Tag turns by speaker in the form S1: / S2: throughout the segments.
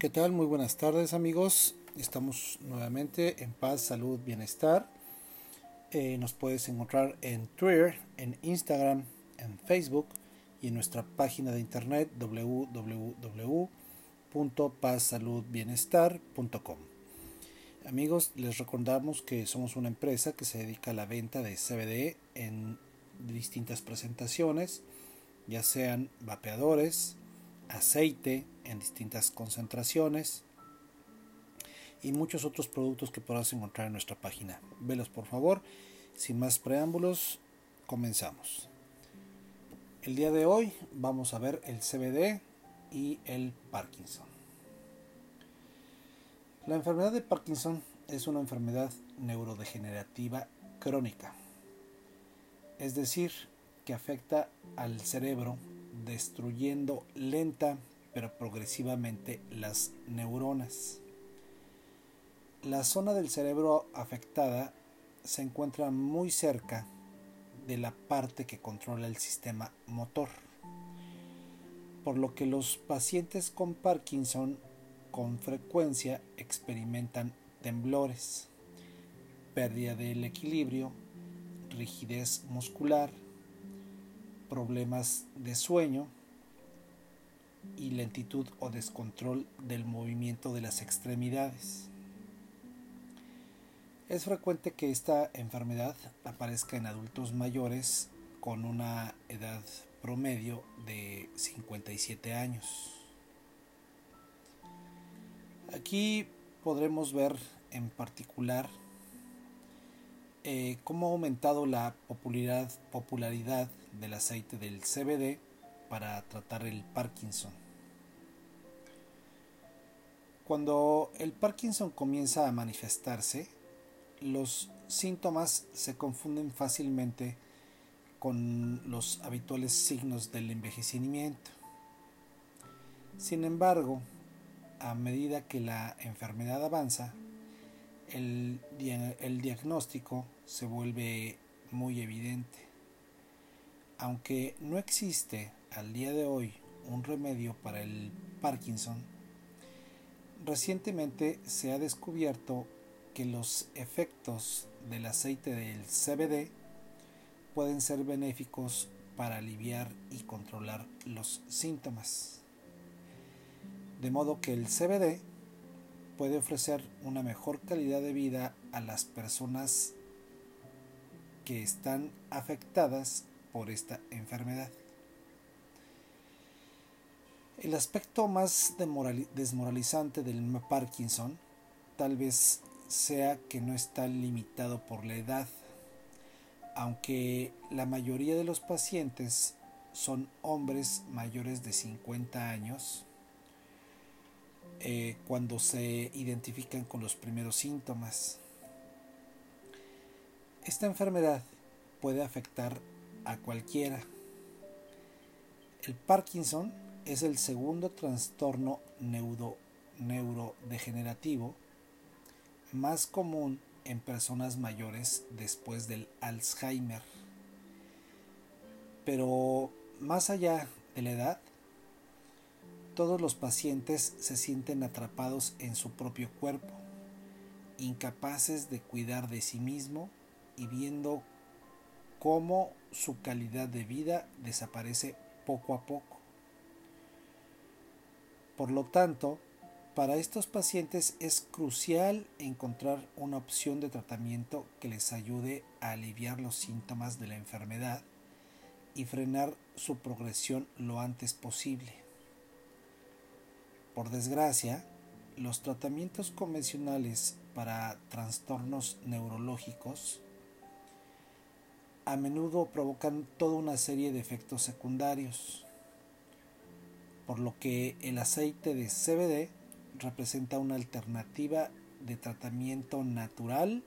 S1: ¿Qué tal? Muy buenas tardes amigos. Estamos nuevamente en paz, salud, bienestar. Eh, nos puedes encontrar en Twitter, en Instagram, en Facebook y en nuestra página de internet www.pazsaludbienestar.com. Amigos, les recordamos que somos una empresa que se dedica a la venta de CBD en distintas presentaciones, ya sean vapeadores, aceite en distintas concentraciones y muchos otros productos que podrás encontrar en nuestra página. Velos por favor. Sin más preámbulos, comenzamos. El día de hoy vamos a ver el CBD y el Parkinson. La enfermedad de Parkinson es una enfermedad neurodegenerativa crónica, es decir, que afecta al cerebro destruyendo lenta pero progresivamente las neuronas. La zona del cerebro afectada se encuentra muy cerca de la parte que controla el sistema motor, por lo que los pacientes con Parkinson con frecuencia experimentan temblores, pérdida del equilibrio, rigidez muscular, problemas de sueño y lentitud o descontrol del movimiento de las extremidades. Es frecuente que esta enfermedad aparezca en adultos mayores con una edad promedio de 57 años. Aquí podremos ver en particular eh, cómo ha aumentado la popularidad, popularidad del aceite del CBD para tratar el Parkinson. Cuando el Parkinson comienza a manifestarse, los síntomas se confunden fácilmente con los habituales signos del envejecimiento. Sin embargo, a medida que la enfermedad avanza, el, diagnóstico se vuelve muy evidente. Aunque no existe al día de hoy un remedio para el Parkinson, recientemente se ha descubierto que los efectos del aceite del CBD pueden ser benéficos para aliviar y controlar los síntomas. De modo que el CBD puede ofrecer una mejor calidad de vida a las personas que están afectadas por esta enfermedad. El aspecto más desmoralizante del Parkinson tal vez sea que no está limitado por la edad, aunque la mayoría de los pacientes son hombres mayores de 50 años, eh, cuando se identifican con los primeros síntomas. Esta enfermedad puede afectar a cualquiera. El Parkinson es el segundo trastorno neurodegenerativo más común en personas mayores después del Alzheimer. Pero más allá de la edad, todos los pacientes se sienten atrapados en su propio cuerpo, incapaces de cuidar de sí mismo y viendo cómo su calidad de vida desaparece poco a poco. Por lo tanto, para estos pacientes es crucial encontrar una opción de tratamiento que les ayude a aliviar los síntomas de la enfermedad y frenar su progresión lo antes posible. Por desgracia, los tratamientos convencionales para trastornos neurológicos a menudo provocan toda una serie de efectos secundarios, por lo que el aceite de CBD representa una alternativa de tratamiento natural,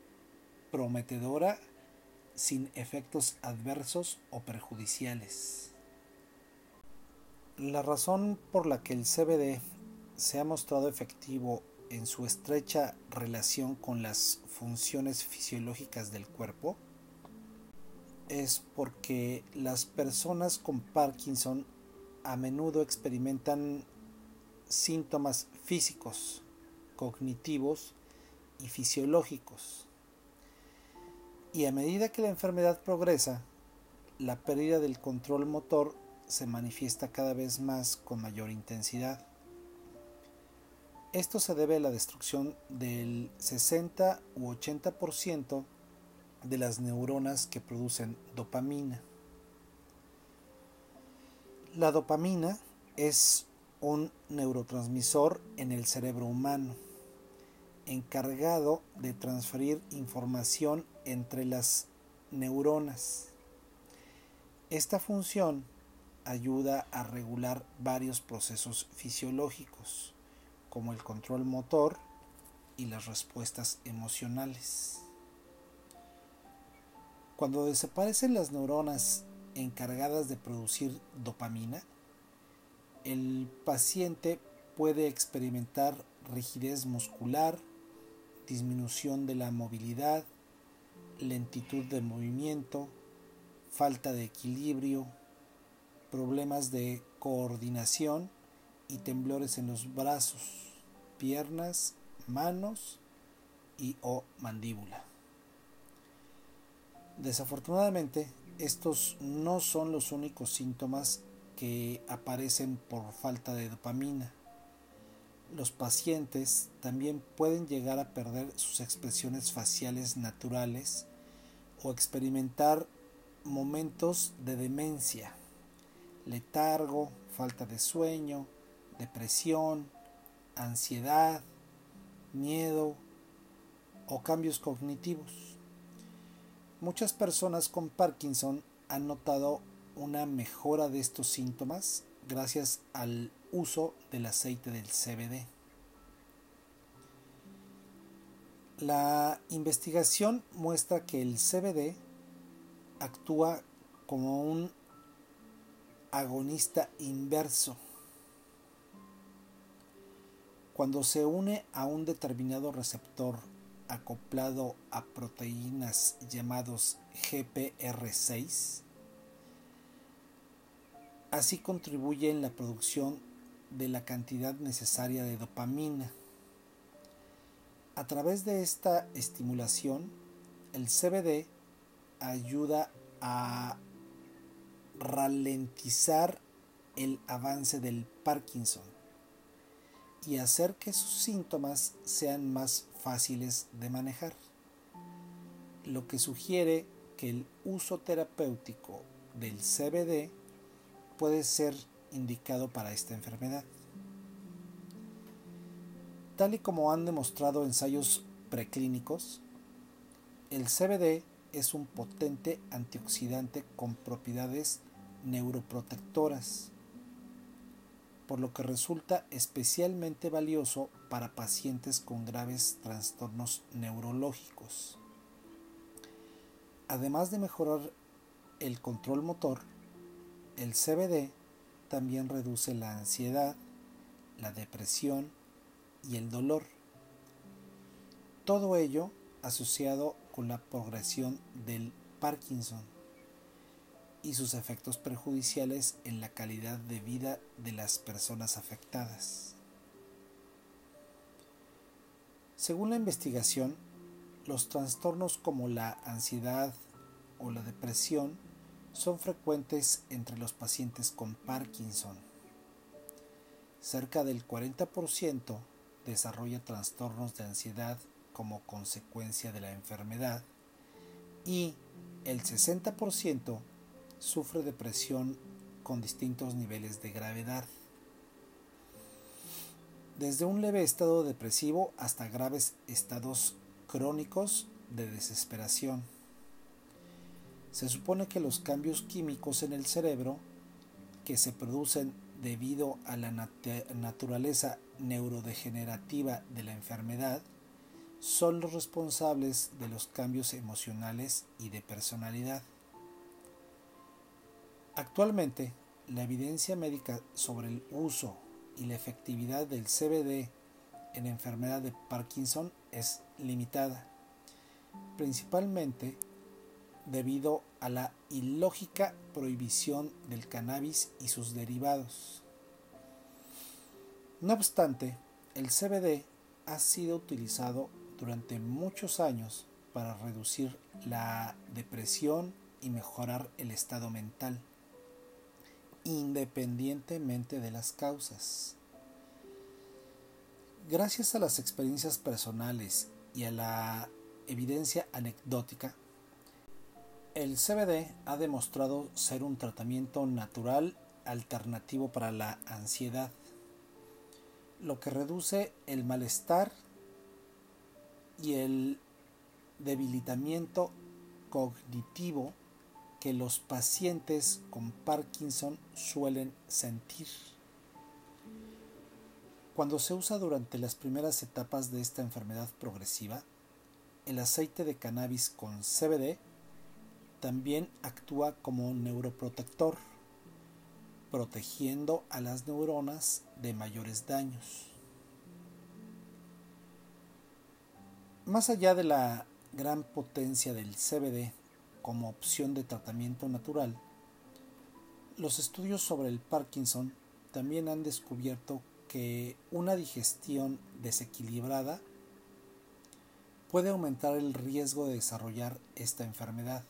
S1: prometedora, sin efectos adversos o perjudiciales. La razón por la que el CBD se ha mostrado efectivo en su estrecha relación con las funciones fisiológicas del cuerpo es porque las personas con Parkinson a menudo experimentan síntomas físicos, cognitivos y fisiológicos. Y a medida que la enfermedad progresa, la pérdida del control motor se manifiesta cada vez más con mayor intensidad. Esto se debe a la destrucción del 60 u 80% de las neuronas que producen dopamina. La dopamina es un neurotransmisor en el cerebro humano, encargado de transferir información entre las neuronas. Esta función ayuda a regular varios procesos fisiológicos, como el control motor y las respuestas emocionales. Cuando desaparecen las neuronas encargadas de producir dopamina, el paciente puede experimentar rigidez muscular, disminución de la movilidad, lentitud de movimiento, falta de equilibrio, problemas de coordinación y temblores en los brazos, piernas, manos y o mandíbula. Desafortunadamente, estos no son los únicos síntomas que aparecen por falta de dopamina. Los pacientes también pueden llegar a perder sus expresiones faciales naturales o experimentar momentos de demencia letargo, falta de sueño, depresión, ansiedad, miedo o cambios cognitivos. Muchas personas con Parkinson han notado una mejora de estos síntomas gracias al uso del aceite del CBD. La investigación muestra que el CBD actúa como un agonista inverso. Cuando se une a un determinado receptor acoplado a proteínas llamados GPR6, así contribuye en la producción de la cantidad necesaria de dopamina. A través de esta estimulación, el CBD ayuda a ralentizar el avance del Parkinson y hacer que sus síntomas sean más fáciles de manejar, lo que sugiere que el uso terapéutico del CBD puede ser indicado para esta enfermedad. Tal y como han demostrado ensayos preclínicos, el CBD es un potente antioxidante con propiedades neuroprotectoras, por lo que resulta especialmente valioso para pacientes con graves trastornos neurológicos. Además de mejorar el control motor, el CBD también reduce la ansiedad, la depresión y el dolor. Todo ello asociado con la progresión del Parkinson y sus efectos perjudiciales en la calidad de vida de las personas afectadas. Según la investigación, los trastornos como la ansiedad o la depresión son frecuentes entre los pacientes con Parkinson. Cerca del 40% desarrolla trastornos de ansiedad como consecuencia de la enfermedad y el 60% sufre depresión con distintos niveles de gravedad, desde un leve estado depresivo hasta graves estados crónicos de desesperación. Se supone que los cambios químicos en el cerebro que se producen debido a la naturaleza neurodegenerativa de la enfermedad son los responsables de los cambios emocionales y de personalidad. Actualmente, la evidencia médica sobre el uso y la efectividad del CBD en enfermedad de Parkinson es limitada, principalmente debido a la ilógica prohibición del cannabis y sus derivados. No obstante, el CBD ha sido utilizado durante muchos años para reducir la depresión y mejorar el estado mental, independientemente de las causas. Gracias a las experiencias personales y a la evidencia anecdótica, el CBD ha demostrado ser un tratamiento natural alternativo para la ansiedad, lo que reduce el malestar y el debilitamiento cognitivo que los pacientes con Parkinson suelen sentir. Cuando se usa durante las primeras etapas de esta enfermedad progresiva, el aceite de cannabis con CBD también actúa como un neuroprotector, protegiendo a las neuronas de mayores daños. Más allá de la gran potencia del CBD como opción de tratamiento natural, los estudios sobre el Parkinson también han descubierto que una digestión desequilibrada puede aumentar el riesgo de desarrollar esta enfermedad.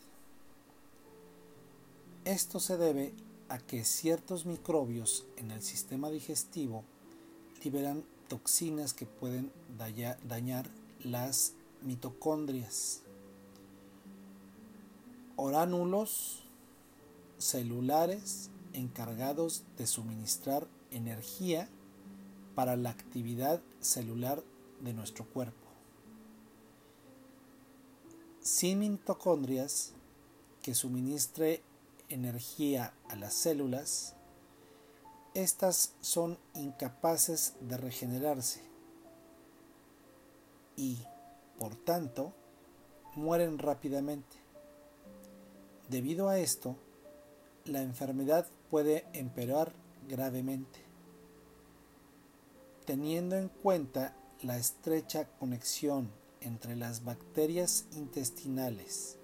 S1: Esto se debe a que ciertos microbios en el sistema digestivo liberan toxinas que pueden dañar las mitocondrias, oránulos celulares encargados de suministrar energía para la actividad celular de nuestro cuerpo. Sin mitocondrias que suministre energía a las células, estas son incapaces de regenerarse y, por tanto, mueren rápidamente. Debido a esto, la enfermedad puede empeorar gravemente. Teniendo en cuenta la estrecha conexión entre las bacterias intestinales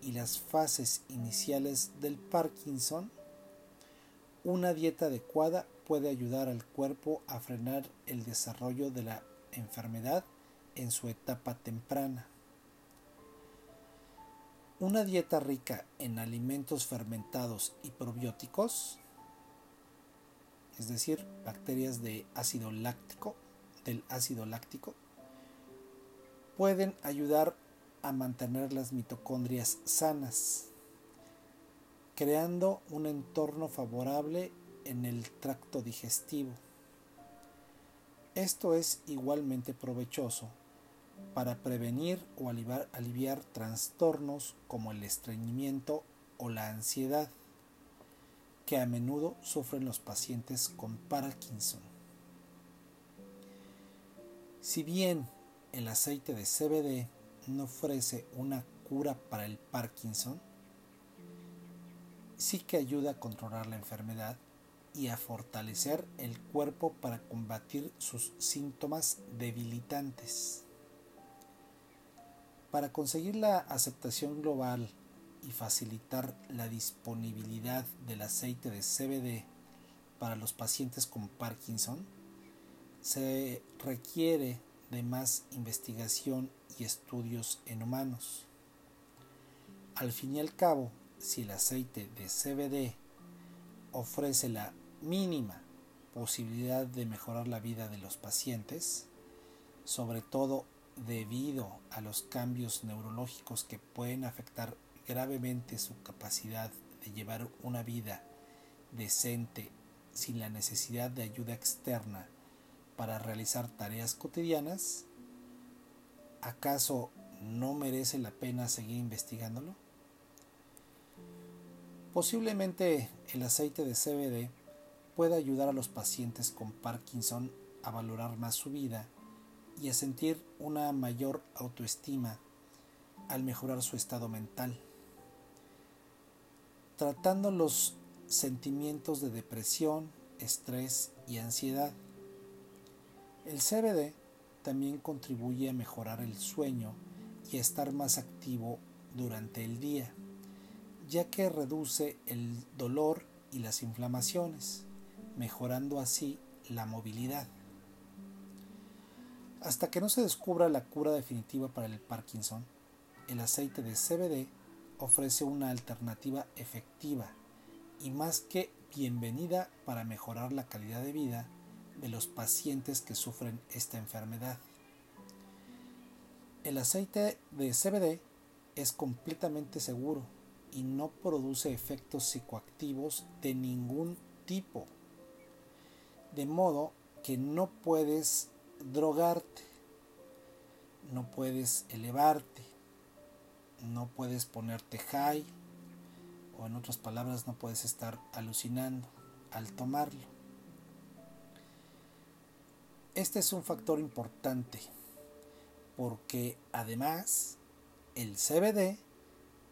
S1: y las fases iniciales del Parkinson, una dieta adecuada puede ayudar al cuerpo a frenar el desarrollo de la enfermedad en su etapa temprana. Una dieta rica en alimentos fermentados y probióticos, es decir, bacterias de ácido láctico, del ácido láctico, pueden ayudar a mantener las mitocondrias sanas, creando un entorno favorable en el tracto digestivo. Esto es igualmente provechoso para prevenir o aliviar, trastornos como el estreñimiento o la ansiedad que a menudo sufren los pacientes con Parkinson. Si bien el aceite de CBD no ofrece una cura para el Parkinson, sí que ayuda a controlar la enfermedad y a fortalecer el cuerpo para combatir sus síntomas debilitantes. Para conseguir la aceptación global y facilitar la disponibilidad del aceite de CBD para los pacientes con Parkinson, se requiere de más investigación y estudios en humanos. Al fin y al cabo, si el aceite de CBD ofrece la mínima posibilidad de mejorar la vida de los pacientes, sobre todo debido a los cambios neurológicos que pueden afectar gravemente su capacidad de llevar una vida decente sin la necesidad de ayuda externa para realizar tareas cotidianas, ¿acaso no merece la pena seguir investigándolo? Posiblemente el aceite de CBD pueda ayudar a los pacientes con Parkinson a valorar más su vida y a sentir una mayor autoestima al mejorar su estado mental, tratando los sentimientos de depresión, estrés y ansiedad. El CBD también contribuye a mejorar el sueño y a estar más activo durante el día, ya que reduce el dolor y las inflamaciones, mejorando así la movilidad. Hasta que no se descubra la cura definitiva para el Parkinson, el aceite de CBD ofrece una alternativa efectiva y más que bienvenida para mejorar la calidad de vida de los pacientes que sufren esta enfermedad. El aceite de CBD es completamente seguro y no produce efectos psicoactivos de ningún tipo. De modo que no puedes drogarte, no puedes elevarte, no puedes ponerte high. O en otras palabras no puedes estar alucinando al tomarlo. Este es un factor importante porque además el CBD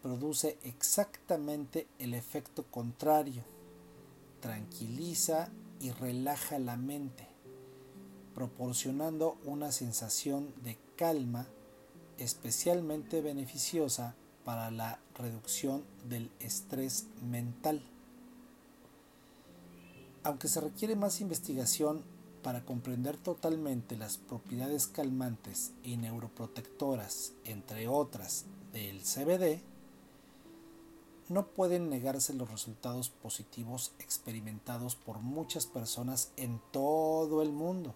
S1: produce exactamente el efecto contrario, tranquiliza y relaja la mente, proporcionando una sensación de calma especialmente beneficiosa para la reducción del estrés mental. Aunque se requiere más investigación para comprender totalmente las propiedades calmantes y neuroprotectoras, entre otras, del CBD, no pueden negarse los resultados positivos experimentados por muchas personas en todo el mundo.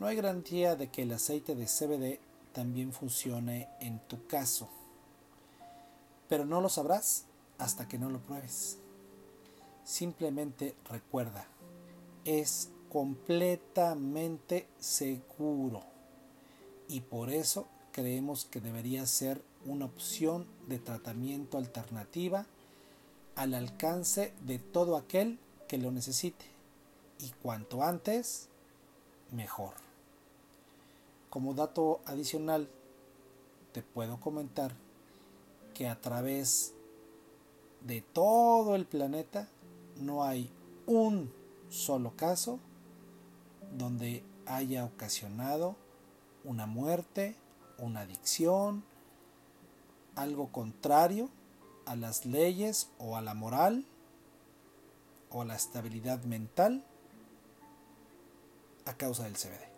S1: No hay garantía de que el aceite de CBD también funcione en tu caso. Pero no lo sabrás hasta que no lo pruebes. Simplemente recuerda, es completamente seguro y por eso creemos que debería ser una opción de tratamiento alternativa al alcance de todo aquel que lo necesite y cuanto antes mejor. Como dato adicional, te puedo comentar que a través de todo el planeta no hay un solo caso donde haya ocasionado una muerte, una adicción, algo contrario a las leyes o a la moral o a la estabilidad mental a causa del CBD.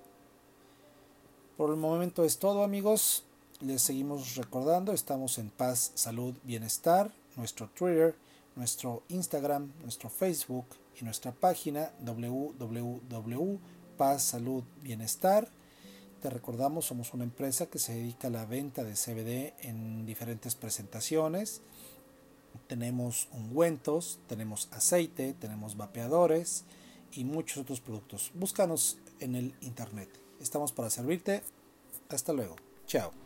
S1: Por el momento es todo amigos. Les seguimos recordando, estamos en paz, salud, bienestar, nuestro Twitter, nuestro Instagram, nuestro Facebook y nuestra página www.pazsaludbienestar. Te recordamos, somos una empresa que se dedica a la venta de CBD en diferentes presentaciones. Tenemos ungüentos, tenemos aceite, tenemos vapeadores y muchos otros productos. Búscanos en el internet. Estamos para servirte. Hasta luego. Chao.